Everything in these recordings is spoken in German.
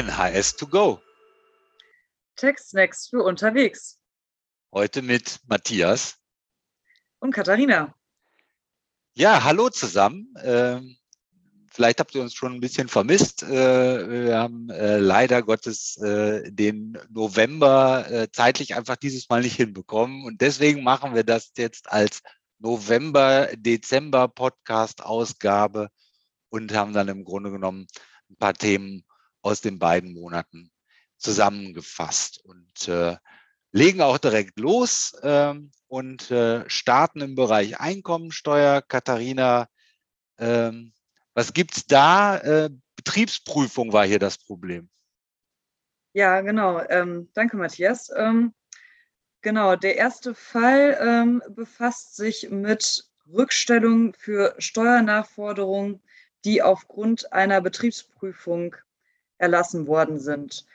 NHS to go. Tech-Snacks für unterwegs. Heute mit Matthias. Und Katharina. Ja, hallo zusammen. Ähm, vielleicht habt ihr uns schon ein bisschen vermisst. Äh, wir haben äh, leider Gottes äh, den November zeitlich einfach dieses Mal nicht hinbekommen. Und deswegen machen wir das jetzt als November-Dezember-Podcast-Ausgabe und haben dann im Grunde genommen ein paar Themen aus den beiden Monaten zusammengefasst und äh, legen auch direkt los ähm, und äh, starten im Bereich Einkommensteuer. Katharina, ähm, was gibt's da? Äh, Betriebsprüfung war hier das Problem. Ja, genau. Ähm, danke, Matthias. Ähm, genau, der erste Fall ähm, befasst sich mit Rückstellung für Steuernachforderungen, die aufgrund einer Betriebsprüfung erlassen worden sind.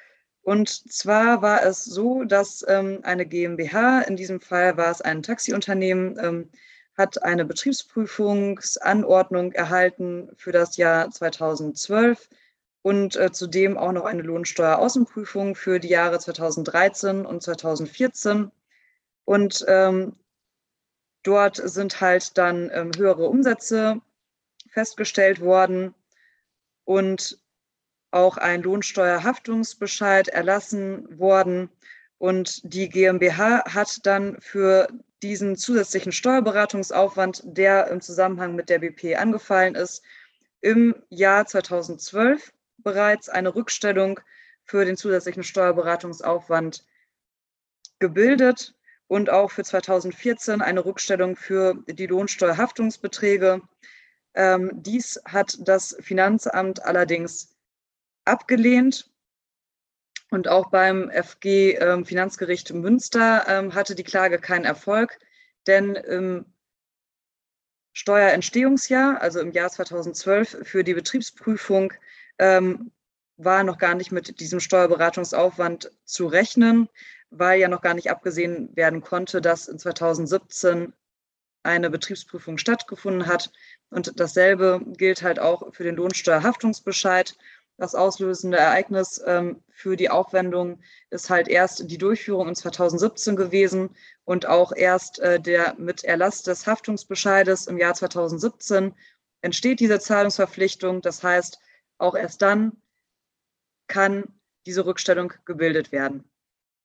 Und zwar war es so, dass ähm, eine GmbH, in diesem Fall war es ein Taxiunternehmen, ähm, hat eine Betriebsprüfungsanordnung erhalten für das Jahr 2012 und äh, zudem auch noch eine Lohnsteueraußenprüfung für die Jahre 2013 und 2014. Und ähm, dort sind halt dann ähm, höhere Umsätze festgestellt worden. Und auch ein Lohnsteuerhaftungsbescheid erlassen worden. Und die GmbH hat dann für diesen zusätzlichen Steuerberatungsaufwand, der im Zusammenhang mit der BP angefallen ist, im Jahr 2012 bereits eine Rückstellung für den zusätzlichen Steuerberatungsaufwand gebildet und auch für 2014 eine Rückstellung für die Lohnsteuerhaftungsbeträge. Ähm, dies hat das Finanzamt allerdings abgelehnt. Und auch beim FG ähm, Finanzgericht Münster ähm, hatte die Klage keinen Erfolg, denn im Steuerentstehungsjahr, also im Jahr 2012 für die Betriebsprüfung, ähm, war noch gar nicht mit diesem Steuerberatungsaufwand zu rechnen, weil ja noch gar nicht abgesehen werden konnte, dass in 2017 eine Betriebsprüfung stattgefunden hat. Und dasselbe gilt halt auch für den Lohnsteuerhaftungsbescheid das auslösende Ereignis ähm, für die Aufwendung ist halt erst die Durchführung in 2017 gewesen und auch erst äh, der mit Erlass des Haftungsbescheides im Jahr 2017 entsteht diese Zahlungsverpflichtung. Das heißt, auch erst dann kann diese Rückstellung gebildet werden.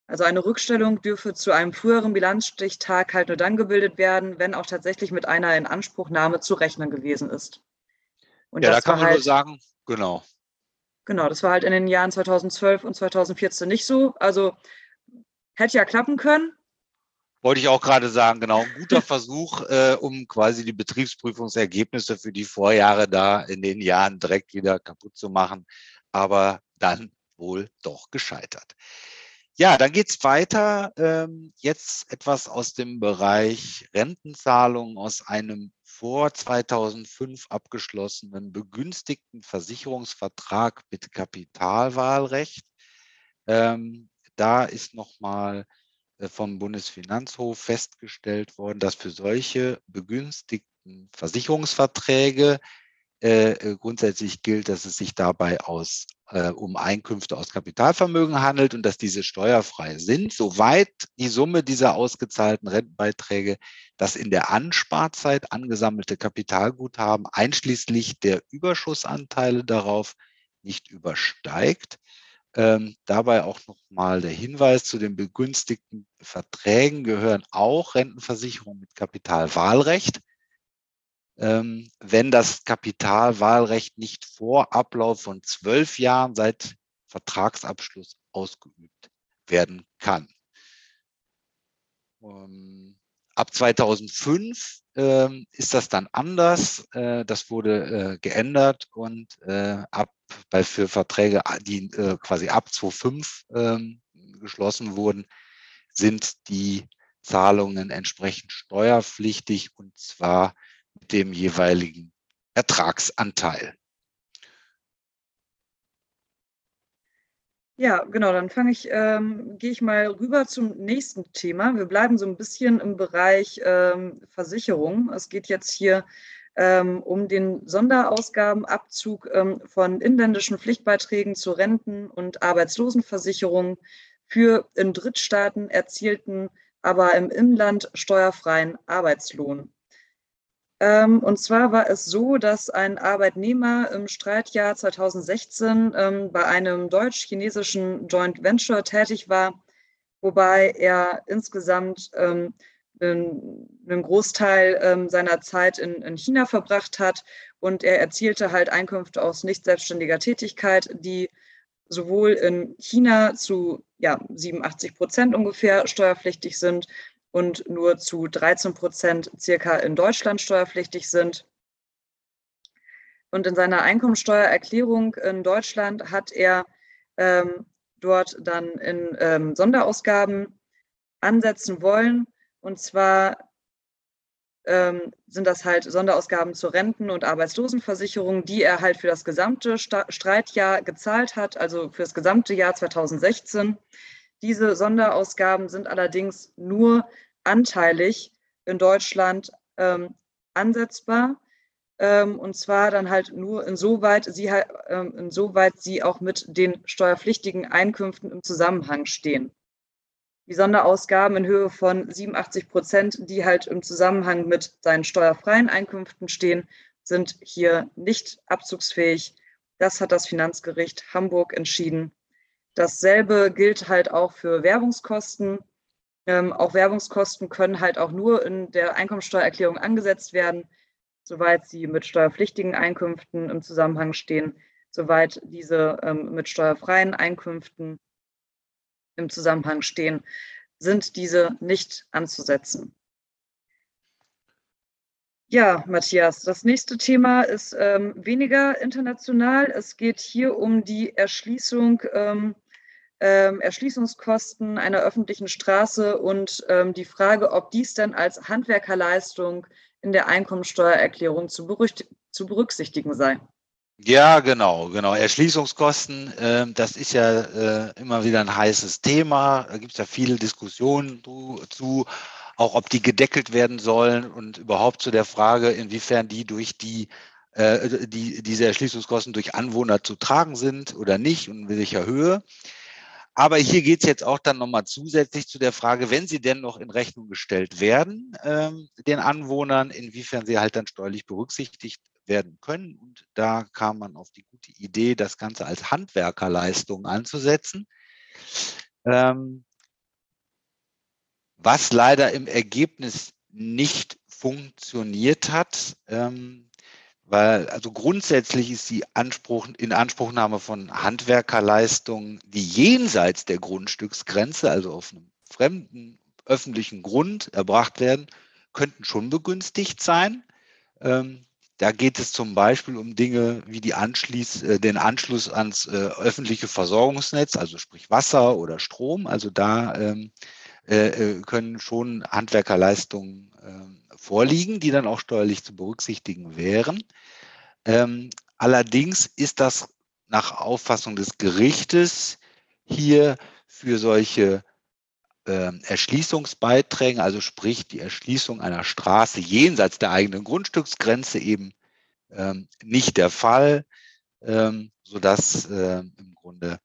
Also eine Rückstellung dürfe zu einem früheren Bilanzstichtag halt nur dann gebildet werden, wenn auch tatsächlich mit einer Inanspruchnahme zu rechnen gewesen ist. Und ja, da kann man halt, nur sagen, genau. Genau, das war halt in den Jahren 2012 und 2014 nicht so. Also hätte ja klappen können. Wollte ich auch gerade sagen, genau. Ein guter Versuch, äh, um quasi die Betriebsprüfungsergebnisse für die Vorjahre da in den Jahren direkt wieder kaputt zu machen. Aber dann wohl doch gescheitert. Ja, dann geht's weiter. Ähm, jetzt etwas aus dem Bereich Rentenzahlungen aus einem vor 2005 abgeschlossenen begünstigten Versicherungsvertrag mit Kapitalwahlrecht. Ähm, da ist nochmal äh, vom Bundesfinanzhof festgestellt worden, dass für solche begünstigten Versicherungsverträge äh, äh, grundsätzlich gilt, dass es sich dabei aus, äh, um Einkünfte aus Kapitalvermögen handelt und dass diese steuerfrei sind, soweit die Summe dieser ausgezahlten Rentenbeiträge das in der Ansparzeit angesammelte Kapitalguthaben einschließlich der Überschussanteile darauf nicht übersteigt. Ähm, dabei auch nochmal der Hinweis zu den begünstigten Verträgen gehören auch Rentenversicherungen mit Kapitalwahlrecht wenn das Kapitalwahlrecht nicht vor Ablauf von zwölf Jahren seit Vertragsabschluss ausgeübt werden kann. Ähm, ab 2005 ähm, ist das dann anders. Äh, das wurde äh, geändert und äh, ab bei für Verträge, die quasi ab 2005 ähm, geschlossen wurden, sind die Zahlungen entsprechend steuerpflichtig und zwar dem jeweiligen Ertragsanteil. Ja, genau, dann fange ich, ähm, gehe ich mal rüber zum nächsten Thema. Wir bleiben so ein bisschen im Bereich ähm, Versicherung. Es geht jetzt hier ähm, um den Sonderausgabenabzug ähm, von inländischen Pflichtbeiträgen zu Renten- und Arbeitslosenversicherungen für in Drittstaaten erzielten, aber im Inland steuerfreien Arbeitslohn. Ähm, und zwar war es so, dass ein Arbeitnehmer im Streitjahr 2016 ähm, bei einem deutsch-chinesischen Joint Venture tätig war, wobei er insgesamt ähm, einen Großteil seiner Zeit in, in China verbracht hat. Und er erzielte halt Einkünfte aus nicht selbstständiger Tätigkeit, die sowohl in China zu ja, 87 Prozent ungefähr steuerpflichtig sind und nur zu 13 Prozent circa in Deutschland steuerpflichtig sind. Und in seiner Einkommensteuererklärung in Deutschland hat er ähm, dort dann in ähm, Sonderausgaben ansetzen wollen. Und zwar ähm, sind das halt Sonderausgaben zur Renten- und Arbeitslosenversicherung, die er halt für das gesamte Sta Streitjahr gezahlt hat, also für das gesamte Jahr 2016. Diese Sonderausgaben sind allerdings nur anteilig in Deutschland ähm, ansetzbar. Ähm, und zwar dann halt nur insoweit sie, ähm, insoweit sie auch mit den steuerpflichtigen Einkünften im Zusammenhang stehen. Die Sonderausgaben in Höhe von 87 Prozent, die halt im Zusammenhang mit seinen steuerfreien Einkünften stehen, sind hier nicht abzugsfähig. Das hat das Finanzgericht Hamburg entschieden. Dasselbe gilt halt auch für Werbungskosten. Ähm, auch Werbungskosten können halt auch nur in der Einkommensteuererklärung angesetzt werden, soweit sie mit steuerpflichtigen Einkünften im Zusammenhang stehen, soweit diese ähm, mit steuerfreien Einkünften im Zusammenhang stehen, sind diese nicht anzusetzen. Ja, Matthias, das nächste Thema ist ähm, weniger international. Es geht hier um die Erschließung, ähm, ähm, Erschließungskosten einer öffentlichen Straße und ähm, die Frage, ob dies denn als Handwerkerleistung in der Einkommensteuererklärung zu, zu berücksichtigen sei. Ja, genau, genau. Erschließungskosten, äh, das ist ja äh, immer wieder ein heißes Thema. Da gibt es ja viele Diskussionen zu auch ob die gedeckelt werden sollen und überhaupt zu der Frage, inwiefern die durch die, äh, die diese Erschließungskosten durch Anwohner zu tragen sind oder nicht und in welcher Höhe. Aber hier geht es jetzt auch dann nochmal zusätzlich zu der Frage, wenn sie denn noch in Rechnung gestellt werden, ähm, den Anwohnern, inwiefern sie halt dann steuerlich berücksichtigt werden können. Und da kam man auf die gute Idee, das Ganze als Handwerkerleistung anzusetzen. Ähm, was leider im Ergebnis nicht funktioniert hat, ähm, weil also grundsätzlich ist die Anspruch, Inanspruchnahme von Handwerkerleistungen, die jenseits der Grundstücksgrenze, also auf einem fremden öffentlichen Grund erbracht werden, könnten schon begünstigt sein. Ähm, da geht es zum Beispiel um Dinge wie die Anschließ, äh, den Anschluss ans äh, öffentliche Versorgungsnetz, also sprich Wasser oder Strom. Also da ähm, äh, äh, können schon Handwerkerleistungen äh, vorliegen, die dann auch steuerlich zu berücksichtigen wären. Ähm, allerdings ist das nach Auffassung des Gerichtes hier für solche äh, Erschließungsbeiträge, also sprich die Erschließung einer Straße jenseits der eigenen Grundstücksgrenze eben ähm, nicht der Fall, ähm, sodass äh, im Grunde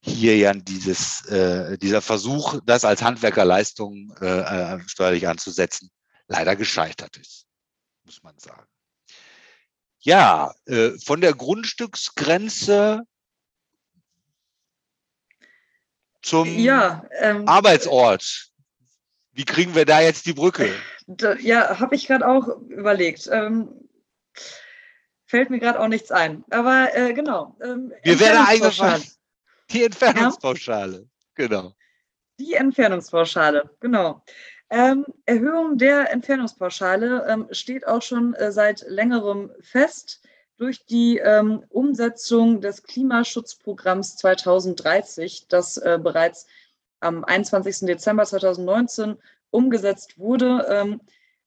hier ja dieses, äh, dieser Versuch, das als Handwerkerleistung äh, äh, steuerlich anzusetzen, leider gescheitert ist, muss man sagen. Ja, äh, von der Grundstücksgrenze zum ja, ähm, Arbeitsort. Wie kriegen wir da jetzt die Brücke? Da, ja, habe ich gerade auch überlegt. Ähm, fällt mir gerade auch nichts ein. Aber äh, genau. Ähm, Mir wäre eingefallen. Die Entfernungspauschale, genau. Die Entfernungspauschale, genau. Ähm, Erhöhung der Entfernungspauschale ähm, steht auch schon äh, seit längerem fest durch die ähm, Umsetzung des Klimaschutzprogramms 2030, das äh, bereits am 21. Dezember 2019 umgesetzt wurde. Ähm,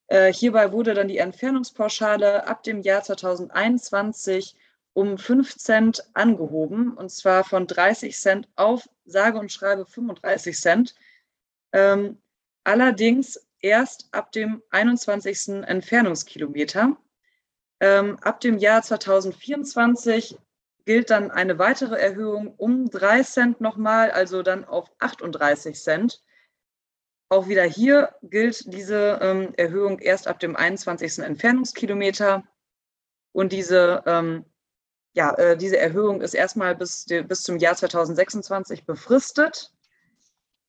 äh, hierbei wurde dann die Entfernungspauschale ab dem Jahr 2021 um 5 Cent angehoben, und zwar von 30 Cent auf sage und schreibe 35 Cent. Ähm, allerdings erst ab dem 21. Entfernungskilometer. Ähm, ab dem Jahr 2024 gilt dann eine weitere Erhöhung um 3 Cent nochmal, also dann auf 38 Cent. Auch wieder hier gilt diese ähm, Erhöhung erst ab dem 21. Entfernungskilometer. Und diese, ähm, ja, äh, diese Erhöhung ist erstmal bis, bis zum Jahr 2026 befristet.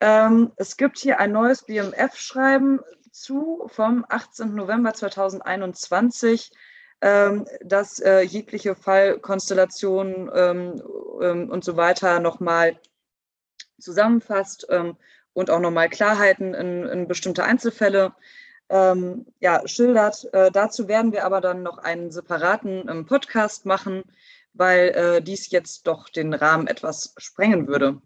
Ähm, es gibt hier ein neues BMF-Schreiben zu vom 18. November 2021 ähm, dass äh, jegliche Fallkonstellationen ähm, und so weiter nochmal zusammenfasst und auch nochmal Klarheiten in, in, bestimmte Einzelfälle ähm, ja, schildert. Äh, dazu werden wir aber dann noch einen separaten ähm, Podcast machen, weil äh, dies jetzt doch den Rahmen etwas sprengen würde.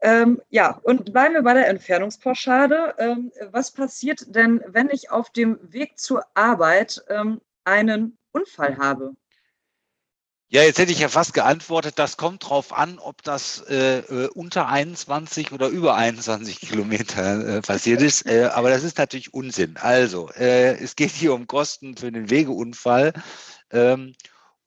Ähm, ja, und bleiben wir bei der Entfernungspauschale. Ähm, was passiert denn, wenn ich auf dem Weg zur Arbeit ähm, einen Unfall habe? Ja, jetzt hätte ich ja fast geantwortet, das kommt drauf an, ob das äh, äh unter 21 oder über 21 Kilometer äh, passiert ist. Äh, aber das ist natürlich Unsinn. Also, äh, es geht hier um Kosten für den Wegeunfall. Ähm,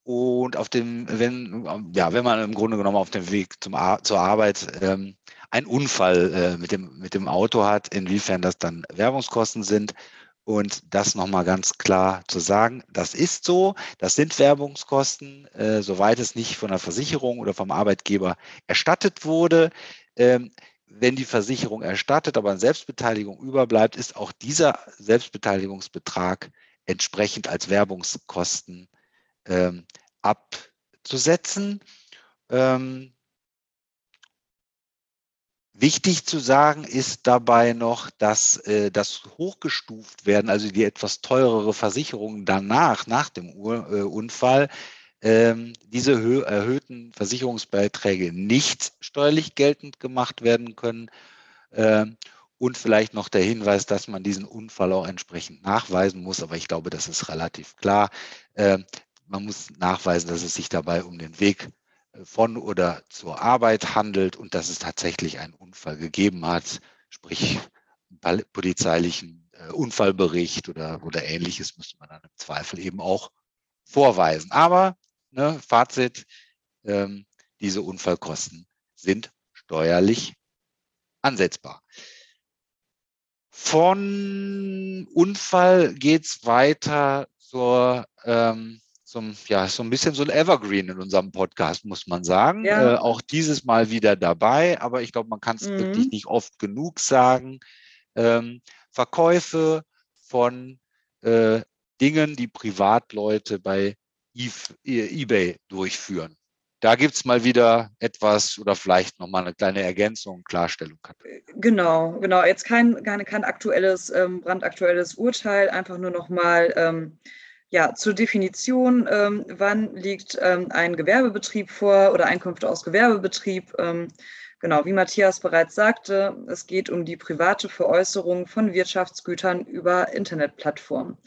und auf dem, wenn, ja, wenn man im Grunde genommen auf dem Weg zum Ar zur Arbeit ähm, einen Unfall äh, mit, dem, mit dem Auto hat, inwiefern das dann Werbungskosten sind. Und das nochmal ganz klar zu sagen, das ist so, das sind Werbungskosten, äh, soweit es nicht von der Versicherung oder vom Arbeitgeber erstattet wurde. Ähm, wenn die Versicherung erstattet, aber eine Selbstbeteiligung überbleibt, ist auch dieser Selbstbeteiligungsbetrag entsprechend als Werbungskosten ähm, abzusetzen. Ähm, Wichtig zu sagen ist dabei noch, dass äh, das hochgestuft werden, also die etwas teurere Versicherung danach, nach dem Ur, äh, Unfall, ähm, diese erhöhten Versicherungsbeiträge nicht steuerlich geltend gemacht werden können. Ähm, und vielleicht noch der Hinweis, dass man diesen Unfall auch entsprechend nachweisen muss. Aber ich glaube, das ist relativ klar. Ähm, man muss nachweisen, dass es sich dabei um den Weg von oder zur Arbeit handelt und dass es tatsächlich einen Unfall gegeben hat, sprich polizeilichen äh, Unfallbericht oder, oder ähnliches, müsste man dann im Zweifel eben auch vorweisen. Aber ne, Fazit, ähm, diese Unfallkosten sind steuerlich ansetzbar. Von Unfall geht es weiter zur ähm, so, ja, so ein bisschen so ein Evergreen in unserem Podcast, muss man sagen. Ja. Äh, auch dieses Mal wieder dabei, aber ich glaube, man kann es mhm. wirklich nicht oft genug sagen. Ähm, Verkäufe von äh, Dingen, die Privatleute bei e eBay durchführen. Da gibt es mal wieder etwas oder vielleicht nochmal eine kleine Ergänzung, Klarstellung. Äh, genau, genau. Jetzt kein, kein, kein aktuelles, ähm, brandaktuelles Urteil, einfach nur nochmal ähm, ja, zur Definition, ähm, wann liegt ähm, ein Gewerbebetrieb vor oder Einkünfte aus Gewerbebetrieb? Ähm, genau, wie Matthias bereits sagte, es geht um die private Veräußerung von Wirtschaftsgütern über Internetplattformen,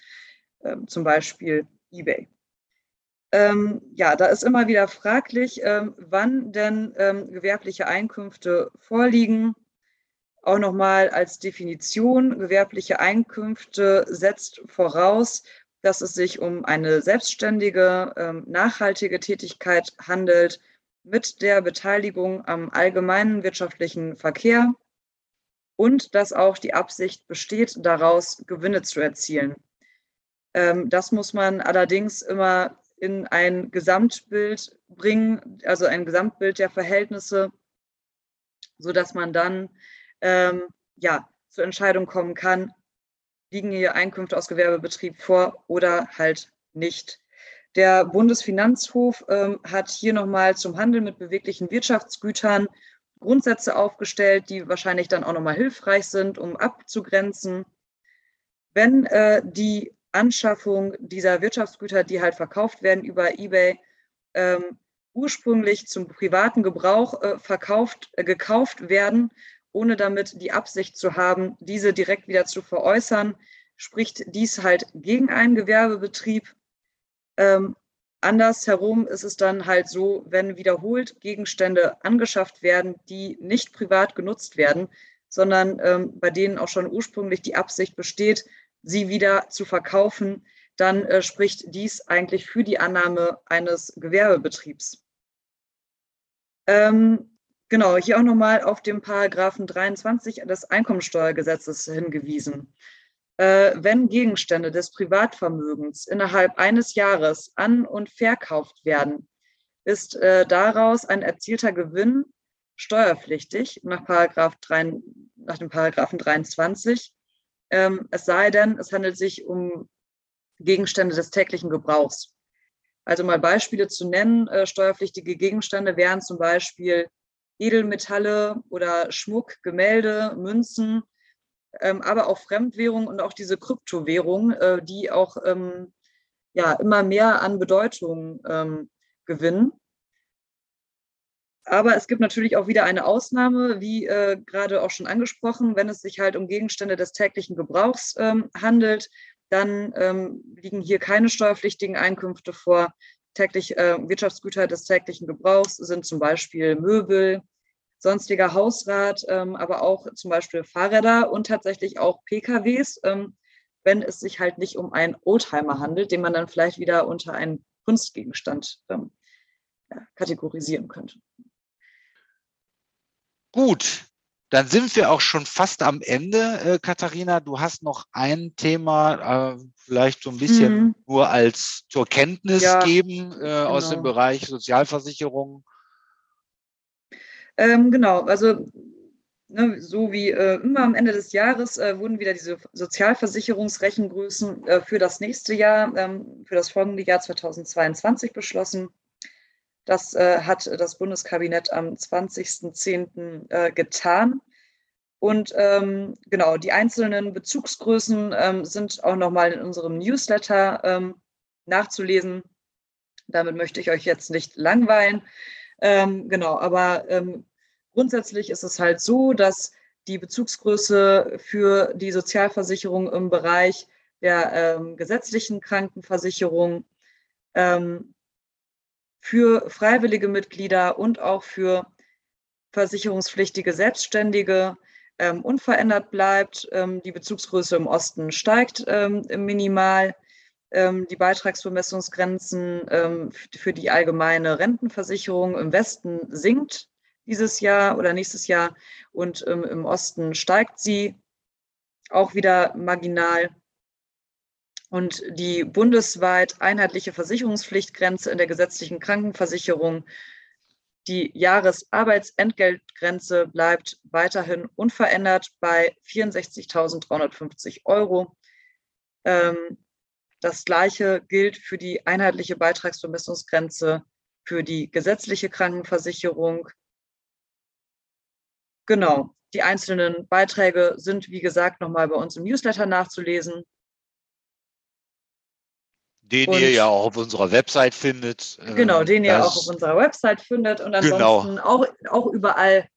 ähm, zum Beispiel eBay. Ähm, ja, da ist immer wieder fraglich, ähm, wann denn gewerbliche Einkünfte vorliegen. Auch nochmal als Definition, gewerbliche Einkünfte setzt voraus, dass es sich um eine selbstständige, ähm, nachhaltige Tätigkeit handelt mit der Beteiligung am allgemeinen wirtschaftlichen Verkehr und dass auch die Absicht besteht, daraus Gewinne zu erzielen. Ähm, das muss man allerdings immer in ein Gesamtbild bringen, also ein Gesamtbild der Verhältnisse, sodass man dann ähm, ja, zur Entscheidung kommen kann, liegen hier Einkünfte aus Gewerbebetrieb vor oder halt nicht. Der Bundesfinanzhof ähm, hat hier nochmal zum Handel mit beweglichen Wirtschaftsgütern Grundsätze aufgestellt, die wahrscheinlich dann auch nochmal hilfreich sind, um abzugrenzen. Wenn äh, die Anschaffung dieser Wirtschaftsgüter, die halt verkauft werden über eBay, ähm, ursprünglich zum privaten Gebrauch äh, verkauft, äh, gekauft werden ohne damit die Absicht zu haben, diese direkt wieder zu veräußern, spricht dies halt gegen einen Gewerbebetrieb. Ähm, andersherum ist es dann halt so, wenn wiederholt Gegenstände angeschafft werden, die nicht privat genutzt werden, sondern ähm, bei denen auch schon ursprünglich die Absicht besteht, sie wieder zu verkaufen, dann äh, spricht dies eigentlich für die Annahme eines Gewerbebetriebs. Ähm, genau, hier auch nochmal auf den Paragraphen 23 des Einkommensteuergesetzes hingewiesen. Äh, wenn Gegenstände des Privatvermögens innerhalb eines Jahres an- und verkauft werden, ist äh, daraus ein erzielter Gewinn steuerpflichtig nach, Paragraph 3, nach dem Paragraphen 23. Ähm, es sei denn, es handelt sich um Gegenstände des täglichen Gebrauchs. Also mal Beispiele zu nennen, äh, steuerpflichtige Gegenstände wären zum Beispiel Edelmetalle oder Schmuck, Gemälde, Münzen, ähm, aber auch Fremdwährung und auch diese Kryptowährung, äh, die auch ähm, ja, immer mehr an Bedeutung ähm, gewinnen. Aber es gibt natürlich auch wieder eine Ausnahme, wie äh, gerade auch schon angesprochen, wenn es sich halt um Gegenstände des täglichen Gebrauchs ähm, handelt, dann ähm, liegen hier keine steuerpflichtigen Einkünfte vor. Täglich äh, Wirtschaftsgüter des täglichen Gebrauchs sind zum Beispiel Möbel, sonstiger Hausrat, ähm, aber auch zum Beispiel Fahrräder und tatsächlich auch PKWs, ähm, wenn es sich halt nicht um einen Oldtimer handelt, den man dann vielleicht wieder unter einen Kunstgegenstand ähm, kategorisieren könnte. Gut, dann sind wir auch schon fast am Ende, äh, Katharina. Du hast noch ein Thema, äh, vielleicht so ein bisschen mhm. nur als zur Kenntnis ja, geben äh, genau. aus dem genau. Bereich Sozialversicherung. Ähm, genau, also ne, so wie äh, immer am Ende des Jahres äh, wurden wieder diese Sozialversicherungsrechengrößen äh, für das nächste Jahr, ähm, für das folgende Jahr 2022 beschlossen. Das äh, hat das Bundeskabinett am 20.10. Äh, getan. Und ähm, genau, die einzelnen Bezugsgrößen ähm, sind auch nochmal in unserem Newsletter ähm, nachzulesen. Damit möchte ich euch jetzt nicht langweilen. Ähm, genau, aber ähm, grundsätzlich ist es halt so, dass die Bezugsgröße für die Sozialversicherung im Bereich der ähm, gesetzlichen Krankenversicherung für freiwillige Mitglieder und auch für versicherungspflichtige Selbstständige ähm, unverändert bleibt. Ähm, die Bezugsgröße im Osten steigt ähm, minimal. Ähm, die Beitragsbemessungsgrenzen ähm, für die allgemeine Rentenversicherung im Westen sinkt dieses Jahr oder nächstes Jahr und ähm, im Osten steigt sie auch wieder marginal. Und die bundesweit einheitliche Versicherungspflichtgrenze in der gesetzlichen Krankenversicherung, die Jahresarbeitsentgeltgrenze bleibt weiterhin unverändert bei 64.350 Euro. Ähm, das Gleiche gilt für die einheitliche Beitragsbemessungsgrenze für die gesetzliche Krankenversicherung. Genau, die einzelnen Beiträge sind, wie gesagt, nochmal bei uns im Newsletter nachzulesen den und ihr ja auch auf unserer Website findet. Genau, ähm, den ihr auch auf unserer Website findet und genau. ansonsten genau. auch, auch überall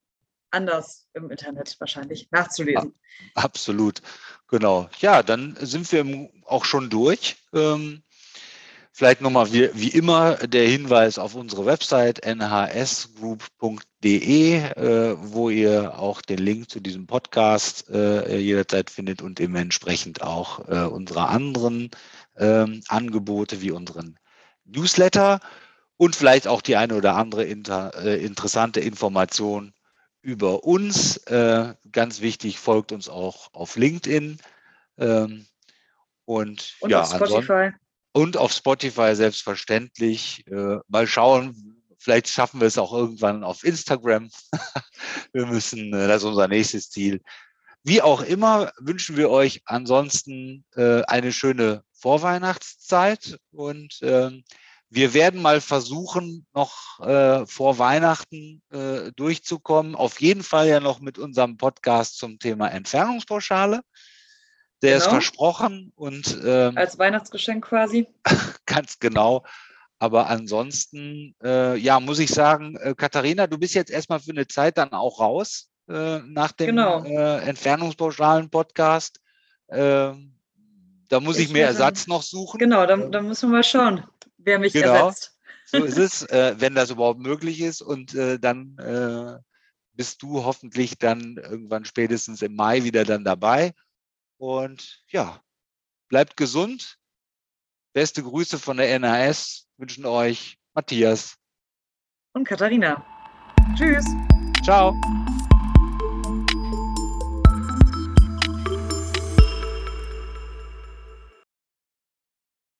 anders im Internet wahrscheinlich nachzulesen. Absolut, genau. Ja, dann sind wir auch schon durch. Ähm, vielleicht nochmal wie, wie immer der Hinweis auf unsere Website nhsgroup.de, äh, wo ihr auch den Link zu diesem Podcast äh, jederzeit findet und dementsprechend auch äh, unsere anderen ähm, Angebote wie unseren Newsletter und vielleicht auch die eine oder andere inter, äh, interessante Information über uns. Äh, ganz wichtig, folgt uns auch auf LinkedIn. Ähm, und, und ja, auf Spotify. Und auf Spotify selbstverständlich. Äh, mal schauen, vielleicht schaffen wir es auch irgendwann auf Instagram. wir müssen, äh, das ist unser nächstes Ziel. Wie auch immer wünschen wir euch ansonsten äh, eine schöne Vorweihnachtszeit und ähm, wir werden mal versuchen, noch äh, vor Weihnachten äh, durchzukommen. Auf jeden Fall ja noch mit unserem Podcast zum Thema Entfernungspauschale. Der genau. ist versprochen und ähm, als Weihnachtsgeschenk quasi. ganz genau. Aber ansonsten, äh, ja, muss ich sagen, äh, Katharina, du bist jetzt erstmal für eine Zeit dann auch raus äh, nach dem genau. äh, Entfernungspauschalen-Podcast. Ähm, da muss ich, ich mir Ersatz noch suchen. Genau, da, da müssen wir mal schauen, wer mich genau. ersetzt. So ist es, äh, wenn das überhaupt möglich ist. Und äh, dann äh, bist du hoffentlich dann irgendwann spätestens im Mai wieder dann dabei. Und ja, bleibt gesund Beste Grüße von der NAS wünschen euch Matthias und Katharina. Tschüss. Ciao.